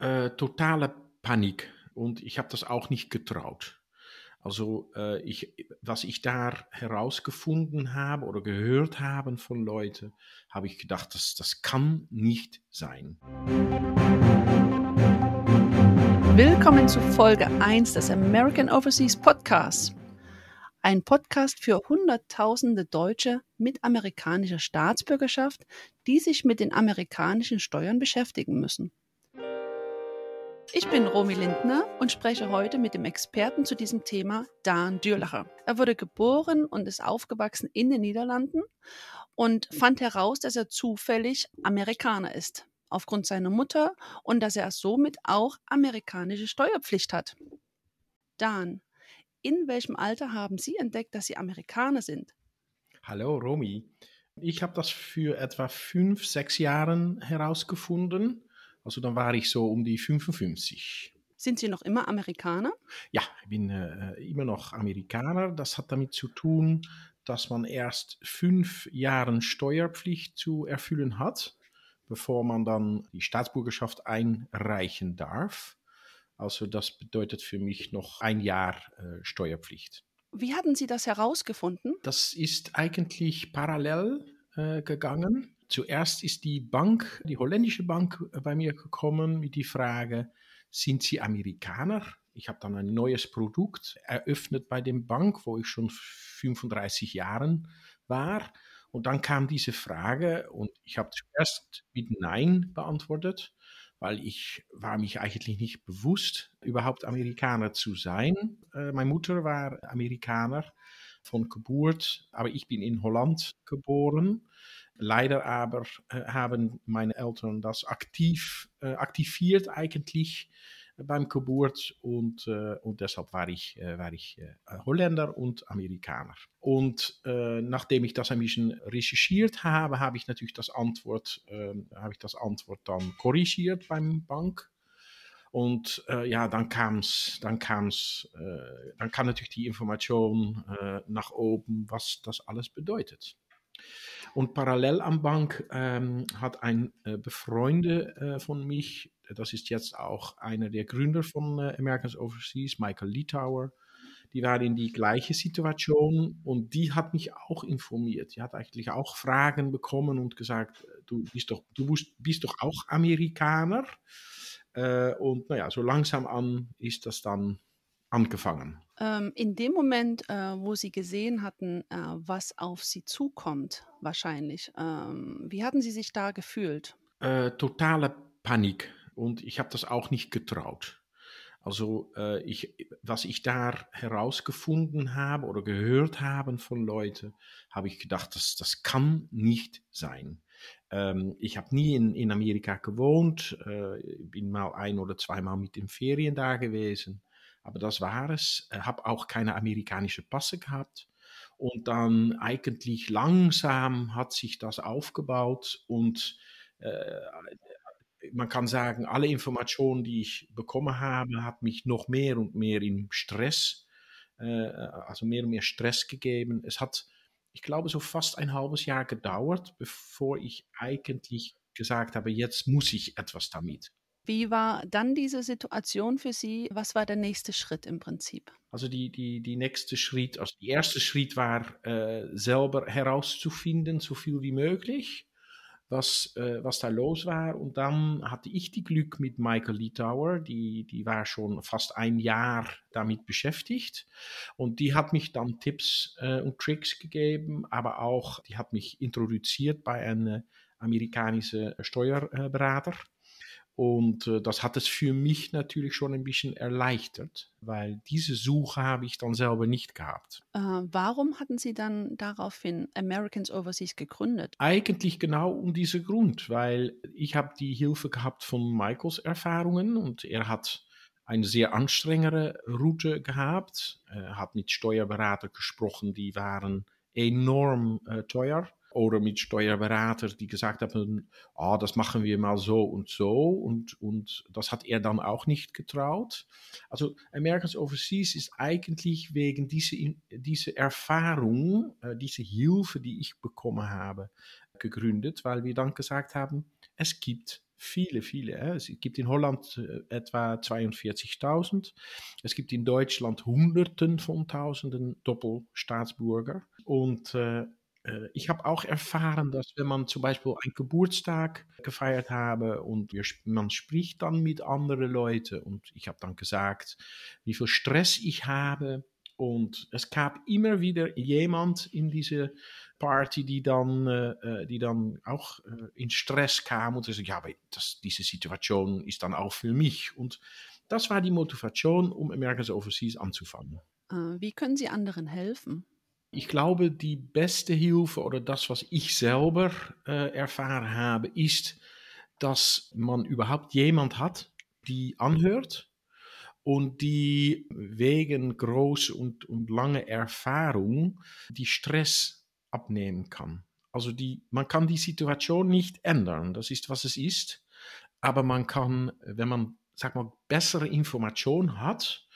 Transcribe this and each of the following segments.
Äh, totale Panik und ich habe das auch nicht getraut. Also äh, ich, was ich da herausgefunden habe oder gehört habe von Leuten, habe ich gedacht, das, das kann nicht sein. Willkommen zu Folge 1 des American Overseas Podcasts. Ein Podcast für Hunderttausende Deutsche mit amerikanischer Staatsbürgerschaft, die sich mit den amerikanischen Steuern beschäftigen müssen. Ich bin Romy Lindner und spreche heute mit dem Experten zu diesem Thema, Dan Dürlacher. Er wurde geboren und ist aufgewachsen in den Niederlanden und fand heraus, dass er zufällig Amerikaner ist, aufgrund seiner Mutter und dass er somit auch amerikanische Steuerpflicht hat. Dan, in welchem Alter haben Sie entdeckt, dass Sie Amerikaner sind? Hallo Romy. Ich habe das für etwa fünf, sechs Jahren herausgefunden also dann war ich so um die 55. Sind Sie noch immer Amerikaner? Ja, ich bin äh, immer noch Amerikaner. Das hat damit zu tun, dass man erst fünf Jahre Steuerpflicht zu erfüllen hat, bevor man dann die Staatsbürgerschaft einreichen darf. Also das bedeutet für mich noch ein Jahr äh, Steuerpflicht. Wie hatten Sie das herausgefunden? Das ist eigentlich parallel äh, gegangen. Zuerst ist die Bank, die holländische Bank, äh, bei mir gekommen mit die Frage, sind Sie Amerikaner? Ich habe dann ein neues Produkt eröffnet bei dem Bank, wo ich schon 35 Jahren war. Und dann kam diese Frage und ich habe zuerst mit Nein beantwortet, weil ich war mich eigentlich nicht bewusst, überhaupt Amerikaner zu sein. Äh, meine Mutter war Amerikaner von Geburt, aber ich bin in Holland geboren. Leider aber äh, haben meine Eltern das aktiv äh, aktiviert eigentlich beim Geburt und, äh, und deshalb war ich, äh, war ich äh, Holländer und Amerikaner. Und äh, nachdem ich das ein bisschen recherchiert habe, habe ich natürlich das Antwort, habe ich das Antwort dann korrigiert beim Bank. Und ja, dann kam es, dann kam's, dann kam natürlich die Information nach oben, was das alles bedeutet. Und parallel am Bank ähm, hat ein äh, Befreunde äh, von mich, das ist jetzt auch einer der Gründer von äh, Americans Overseas, Michael Litauer, die war in die gleiche Situation und die hat mich auch informiert. Die hat eigentlich auch Fragen bekommen und gesagt, äh, du bist doch, du bist doch auch Amerikaner. Äh, und naja, so langsam an ist das dann angefangen. Ähm, in dem Moment, äh, wo Sie gesehen hatten, äh, was auf Sie zukommt, wahrscheinlich, ähm, wie hatten Sie sich da gefühlt? Äh, totale Panik und ich habe das auch nicht getraut. Also äh, ich, was ich da herausgefunden habe oder gehört habe von Leuten, habe ich gedacht, das, das kann nicht sein. Ähm, ich habe nie in, in Amerika gewohnt, äh, bin mal ein oder zweimal mit den Ferien da gewesen aber das war es. Ich habe auch keine amerikanische Passe gehabt. Und dann eigentlich langsam hat sich das aufgebaut und äh, man kann sagen, alle Informationen, die ich bekommen habe, hat mich noch mehr und mehr in Stress, äh, also mehr und mehr Stress gegeben. Es hat, ich glaube, so fast ein halbes Jahr gedauert, bevor ich eigentlich gesagt habe, jetzt muss ich etwas damit. Wie war dann diese Situation für Sie? Was war der nächste Schritt im Prinzip? Also die, die, die nächste Schritt, also der erste Schritt war äh, selber herauszufinden, so viel wie möglich, was, äh, was da los war. Und dann hatte ich die Glück mit Michael Litauer, die, die war schon fast ein Jahr damit beschäftigt. Und die hat mich dann Tipps äh, und Tricks gegeben, aber auch, die hat mich introduziert bei einem amerikanischen Steuerberater. Und äh, das hat es für mich natürlich schon ein bisschen erleichtert, weil diese Suche habe ich dann selber nicht gehabt. Äh, warum hatten Sie dann daraufhin Americans Overseas gegründet? Eigentlich genau um diesen Grund, weil ich habe die Hilfe gehabt von Michaels Erfahrungen und er hat eine sehr anstrengende Route gehabt. Er hat mit Steuerberatern gesprochen, die waren enorm äh, teuer oder mit Steuerberater, die gesagt haben, ah, das machen wir mal so und so und, und das hat er dann auch nicht getraut. Also Americans Overseas ist eigentlich wegen dieser diese Erfahrung, äh, diese Hilfe, die ich bekommen habe, gegründet, weil wir dann gesagt haben, es gibt viele, viele. Es gibt in Holland äh, etwa 42.000. Es gibt in Deutschland Hunderten von Tausenden Doppelstaatsbürger. Und äh, äh, ich habe auch erfahren, dass wenn man zum Beispiel einen Geburtstag gefeiert habe und wir, man spricht dann mit anderen Leuten und ich habe dann gesagt, wie viel Stress ich habe und es gab immer wieder jemand in diese Party, die dann, äh, äh die dann auch äh, in Stress kam und sagte, ja, aber das, diese Situation ist dann auch für mich. Und das war die Motivation, um Americans Overseas anzufangen. Wie können Sie anderen helfen? Ich glaube, die beste Hilfe oder das, was ich selber äh, erfahren habe, ist, dass man überhaupt jemand hat, die anhört und die wegen groß und, und lange Erfahrung die Stress abnehmen kann. Also die, man kann die Situation nicht ändern, das ist, was es ist, aber man kann, wenn man, sag mal, bessere Information hat,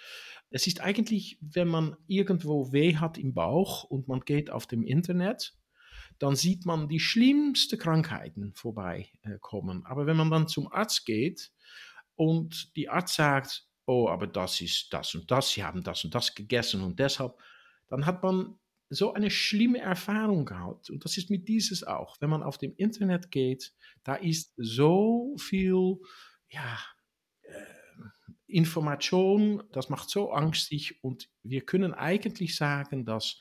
es ist eigentlich, wenn man irgendwo weh hat im Bauch und man geht auf dem Internet, dann sieht man die schlimmsten Krankheiten vorbeikommen. Aber wenn man dann zum Arzt geht und die Arzt sagt, oh, aber das ist das und das, sie haben das und das gegessen und deshalb, dann hat man so eine schlimme Erfahrung gehabt. Und das ist mit dieses auch. Wenn man auf dem Internet geht, da ist so viel, ja, Information, das macht so angstig und wir können eigentlich sagen, dass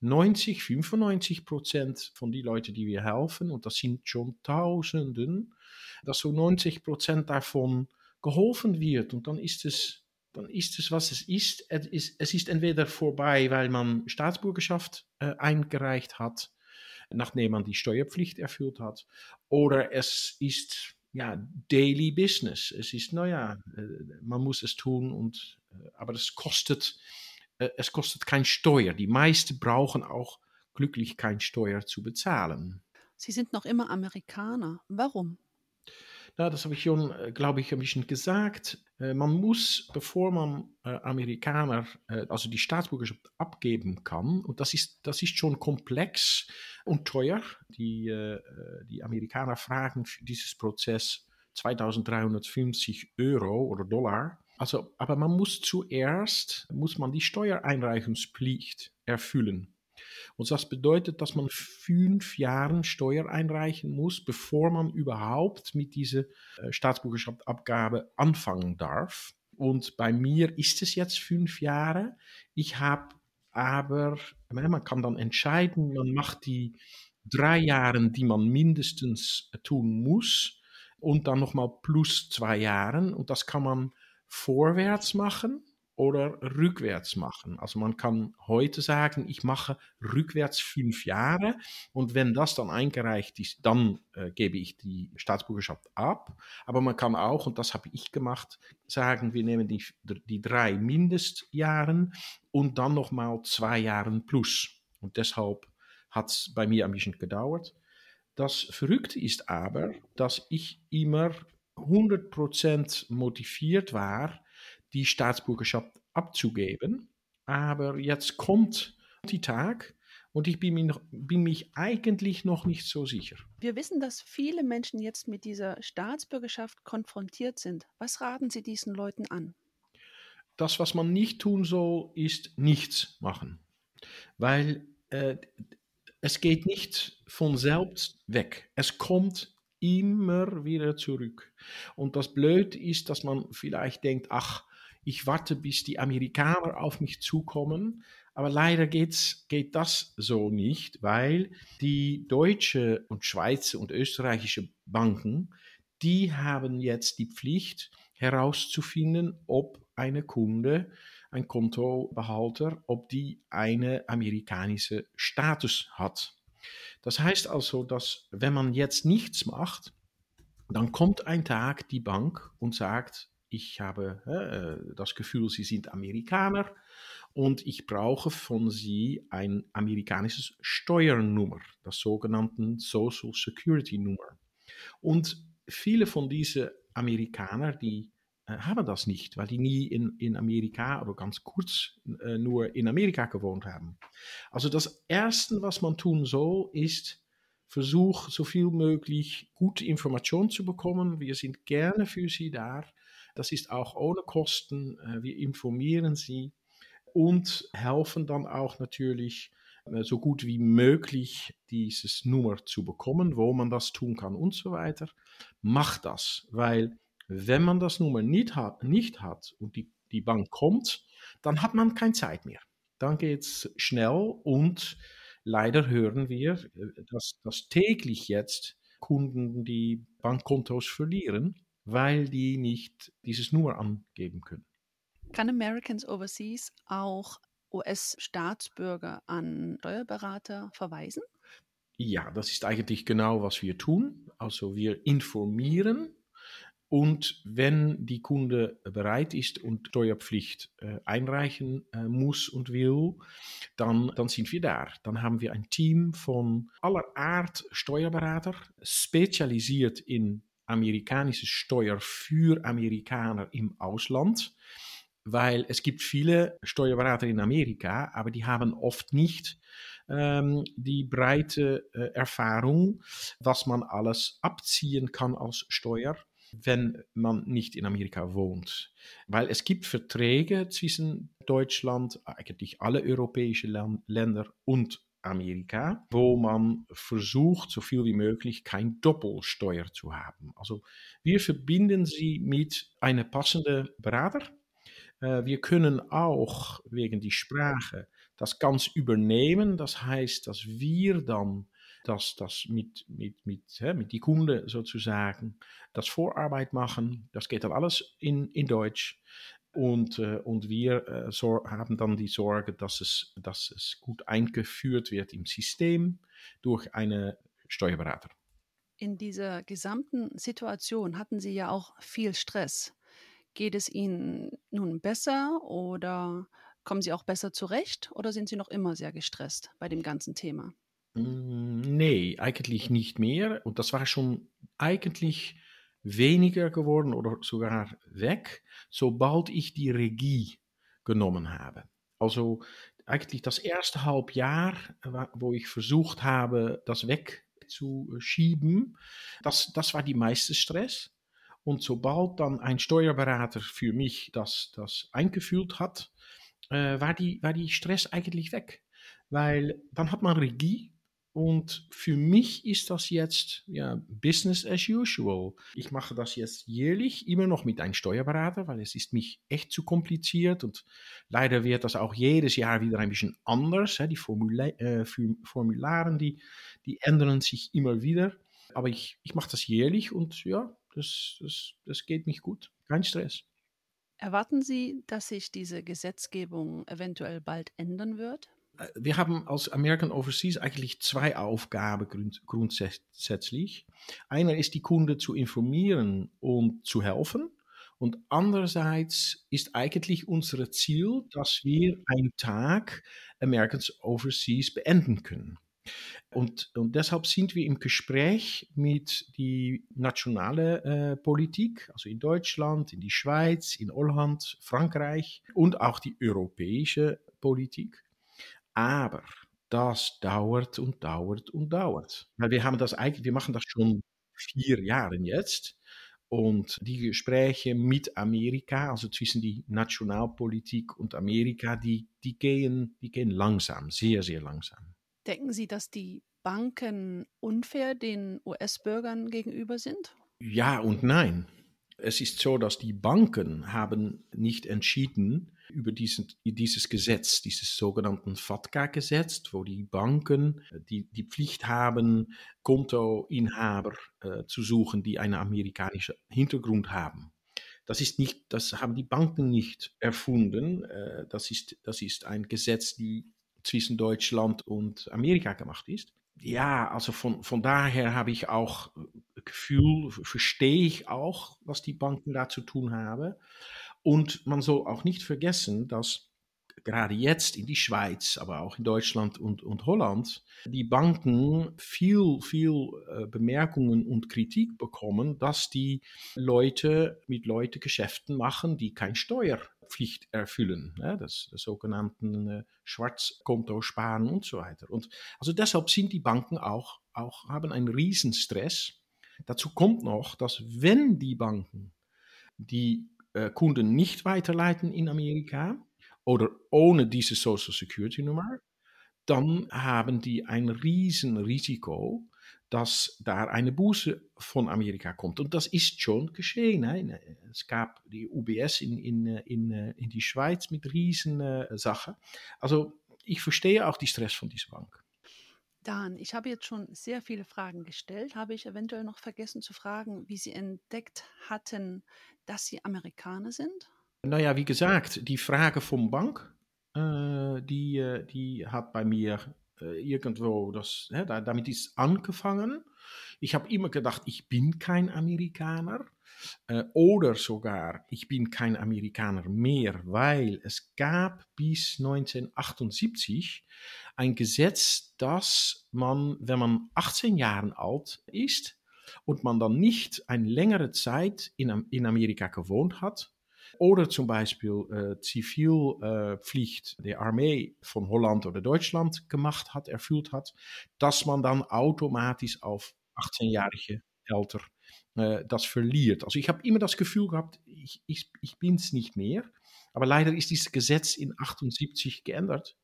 90, 95 Prozent von den Leuten, die wir helfen, und das sind schon Tausenden, dass so 90 Prozent davon geholfen wird. Und dann ist es, dann ist es, was es ist. Es ist, es ist entweder vorbei, weil man Staatsbürgerschaft äh, eingereicht hat, nachdem man die Steuerpflicht erfüllt hat, oder es ist ja, Daily Business. Es ist, naja, äh, man muss es tun, und, äh, aber es kostet, äh, es kostet kein Steuer. Die meisten brauchen auch glücklich kein Steuer zu bezahlen. Sie sind noch immer Amerikaner. Warum? Na, das habe ich schon, äh, glaube ich, ein bisschen gesagt. Äh, man muss, bevor man äh, Amerikaner, also die Staatsbürgerschaft abgeben kann, und das ist, das ist schon komplex und teuer. Die, die Amerikaner fragen für dieses Prozess 2350 Euro oder Dollar. Also, aber man muss zuerst, muss man die Steuereinreichungspflicht erfüllen. Und das bedeutet, dass man fünf Jahre Steuer einreichen muss, bevor man überhaupt mit dieser äh, Staatsbürgerschaftsabgabe anfangen darf. Und bei mir ist es jetzt fünf Jahre. Ich habe aber, man kann dann entscheiden, man macht die drei Jahre, die man mindestens tun muss, und dann nochmal plus zwei Jahre. Und das kann man vorwärts machen oder rückwärts machen. Also man kann heute sagen, ich mache rückwärts fünf Jahre und wenn das dann eingereicht ist, dann äh, gebe ich die Staatsbürgerschaft ab. Aber man kann auch, und das habe ich gemacht, sagen, wir nehmen die, die drei Mindestjahren und dann nochmal zwei Jahre plus. Und deshalb hat es bei mir ein bisschen gedauert. Das Verrückte ist aber, dass ich immer 100% motiviert war, die Staatsbürgerschaft abzugeben. Aber jetzt kommt die Tag und ich bin, mich, bin mich eigentlich noch nicht so sicher. Wir wissen, dass viele Menschen jetzt mit dieser Staatsbürgerschaft konfrontiert sind. Was raten Sie diesen Leuten an? Das, was man nicht tun soll, ist nichts machen. Weil äh, es geht nicht von selbst weg. Es kommt immer wieder zurück. Und das Blöd ist, dass man vielleicht denkt, ach, ich warte, bis die Amerikaner auf mich zukommen. Aber leider geht's, geht das so nicht, weil die deutsche und Schweizer und österreichische Banken, die haben jetzt die Pflicht herauszufinden, ob eine Kunde, ein Kontobehalter, ob die eine amerikanische Status hat. Das heißt also, dass wenn man jetzt nichts macht, dann kommt ein Tag die Bank und sagt, ich habe äh, das Gefühl, Sie sind Amerikaner und ich brauche von Sie ein amerikanisches Steuernummer, das sogenannte Social Security Nummer. Und viele von diesen Amerikanern, die äh, haben das nicht, weil die nie in, in Amerika oder ganz kurz äh, nur in Amerika gewohnt haben. Also das Erste, was man tun soll, ist versuch so viel möglich gute Informationen zu bekommen. Wir sind gerne für Sie da. Das ist auch ohne Kosten. Äh, wir informieren Sie und helfen dann auch natürlich äh, so gut wie möglich dieses Nummer zu bekommen, wo man das tun kann und so weiter. Macht das, weil wenn man das Nummer nicht hat, nicht hat und die, die Bank kommt, dann hat man keine Zeit mehr. Dann geht es schnell und leider hören wir, äh, dass, dass täglich jetzt Kunden die Bankkontos verlieren, weil die nicht dieses Nummer angeben können. Kann Americans Overseas auch US-Staatsbürger an Steuerberater verweisen? Ja, das ist eigentlich genau, was wir tun. Also wir informieren und wenn die Kunde bereit ist und Steuerpflicht äh, einreichen äh, muss und will, dann, dann sind wir da. Dann haben wir ein Team von aller Art Steuerberater, spezialisiert in amerikanische Steuer für Amerikaner im Ausland. Weil es gibt viele Steuerberater in Amerika, aber die haben oft nicht ähm, die breite äh, Erfahrung, was man alles abziehen kann als Steuer wenn man nicht in Amerika wohnt. Weil es gibt Verträge zwischen Deutschland, eigentlich alle europäischen Länder und Amerika, wo man versucht, so viel wie möglich kein Doppelsteuer zu haben. Also wir verbinden sie mit einem passenden Berater. Äh, wir können auch wegen die Sprache das ganz übernehmen. Das heißt, dass wir dann dass das mit, mit, mit, hè, mit die Kunde sozusagen das Vorarbeit machen. Das geht dann alles in, in Deutsch. Und, äh, und wir äh, haben dann die Sorge, dass es, dass es gut eingeführt wird im System durch einen Steuerberater. In dieser gesamten Situation hatten Sie ja auch viel Stress. Geht es Ihnen nun besser oder kommen Sie auch besser zurecht oder sind Sie noch immer sehr gestresst bei dem ganzen Thema? Hm, nee, eigentlich nicht mehr. Und das war schon eigentlich weniger geworden oder sogar weg, sobald ich die Regie genommen habe. Also eigentlich das erste Halbjahr, wo ich versucht habe, das wegzuschieben, das, das war die meiste Stress. Und sobald dann ein Steuerberater für mich das, das eingeführt hat, äh, war, die, war die Stress eigentlich weg. Weil dann hat man Regie und für mich ist das jetzt ja, Business as usual. Ich mache das jetzt jährlich immer noch mit einem Steuerberater, weil es ist mich echt zu kompliziert und leider wird das auch jedes Jahr wieder ein bisschen anders. Die Formula äh, Formularen, die, die ändern sich immer wieder. Aber ich, ich mache das jährlich und ja, das, das, das geht mich gut. Kein Stress. Erwarten Sie, dass sich diese Gesetzgebung eventuell bald ändern wird? Äh, wir haben als American Overseas eigentlich zwei Aufgaben grund grundsätzlich. Einer ist die Kunde zu informieren und zu helfen. Und andererseits ist eigentlich unser Ziel, dass wir einen Tag Americans Overseas beenden können. Und, und deshalb sind wir im Gespräch mit die nationale äh, Politik, also in Deutschland, in die Schweiz, in Holland, Frankreich und auch die europäische Politik aber das dauert und dauert und dauert. Weil wir haben das eigentlich, wir machen das schon vier Jahre jetzt. Und die Gespräche mit Amerika, also zwischen die Nationalpolitik und Amerika, die, die, gehen, die gehen langsam, sehr, sehr langsam. Denken Sie, dass die Banken unfair den US-Bürgern gegenüber sind? Ja und nein. Es ist so, dass die Banken haben nicht entschieden, über diesen, dieses Gesetz, dieses sogenannten FATCA-Gesetz, wo die Banken äh, die, die Pflicht haben, Kontoinhaber äh, zu suchen, die einen amerikanischen Hintergrund haben. Das ist nicht, das haben die Banken nicht erfunden. Äh, das ist, das ist ein Gesetz, die zwischen Deutschland und Amerika gemacht ist. Ja, also von, von daher habe ich auch äh, Gefühl, verstehe ich auch, was die Banken da zu tun haben. Und man soll auch nicht vergessen, dass gerade jetzt in die Schweiz, aber auch in Deutschland und, und Holland, die Banken viel, viel äh, Bemerkungen und Kritik bekommen, dass die Leute mit Leuten Geschäften machen, die kein Steuer Steuerpflicht erfüllen, ja, das, das sogenannten äh, Schwarzkonto sparen und so weiter. Und also deshalb sind die Banken auch, auch haben einen Riesenstress. Dazu kommt noch, dass wenn die Banken die äh, Kunden nicht weiterleiten in Amerika oder ohne diese Social Security Nummer, dann haben die ein Riesenrisiko, dass da eine Buße von Amerika kommt. Und das ist schon geschehen. Hè? Es gab die UBS in, in, in, in die Schweiz mit Riesensachen. Also ich verstehe auch die Stress von dieser Bank. Dan, ich habe jetzt schon sehr viele Fragen gestellt. Habe ich eventuell noch vergessen zu fragen, wie Sie entdeckt hatten, dass Sie Amerikaner sind? Naja, wie gesagt, die Frage vom Bank, äh, die, äh, die hat bei mir äh, irgendwo, das, ja, damit ist angefangen. Ich habe immer gedacht, ich bin kein Amerikaner äh, oder sogar, ich bin kein Amerikaner mehr, weil es gab bis 1978 ein Gesetz, dass man, wenn man 18 Jahre alt ist und man dann nicht eine längere Zeit in, in Amerika gewohnt hat, oder zum Beispiel äh, Zivilpflicht äh, der Armee von Holland oder Deutschland gemacht hat, erfüllt hat, dass man dann automatisch auf 18-jährige älter äh, das verliert. Also ich habe immer das Gefühl gehabt, ich, ich, ich bin es nicht mehr. Aber leider ist dieses Gesetz in 78 geändert,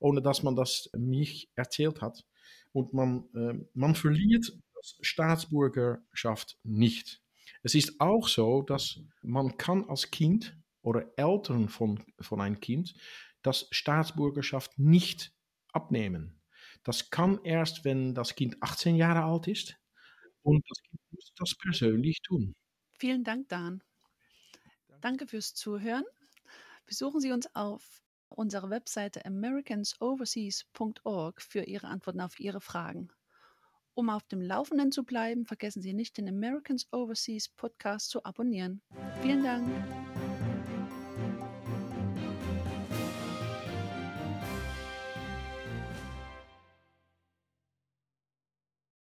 ohne dass man das mich erzählt hat. Und man, äh, man verliert das Staatsbürgerschaft nicht. Es ist auch so, dass man kann als Kind oder Eltern von, von einem Kind das Staatsbürgerschaft nicht abnehmen. Das kann erst, wenn das Kind 18 Jahre alt ist und das Kind muss das persönlich tun. Vielen Dank, Dan. Danke fürs Zuhören. Besuchen Sie uns auf unserer Webseite americansoverseas.org für Ihre Antworten auf Ihre Fragen. Um auf dem Laufenden zu bleiben, vergessen Sie nicht, den Americans Overseas Podcast zu abonnieren. Vielen Dank.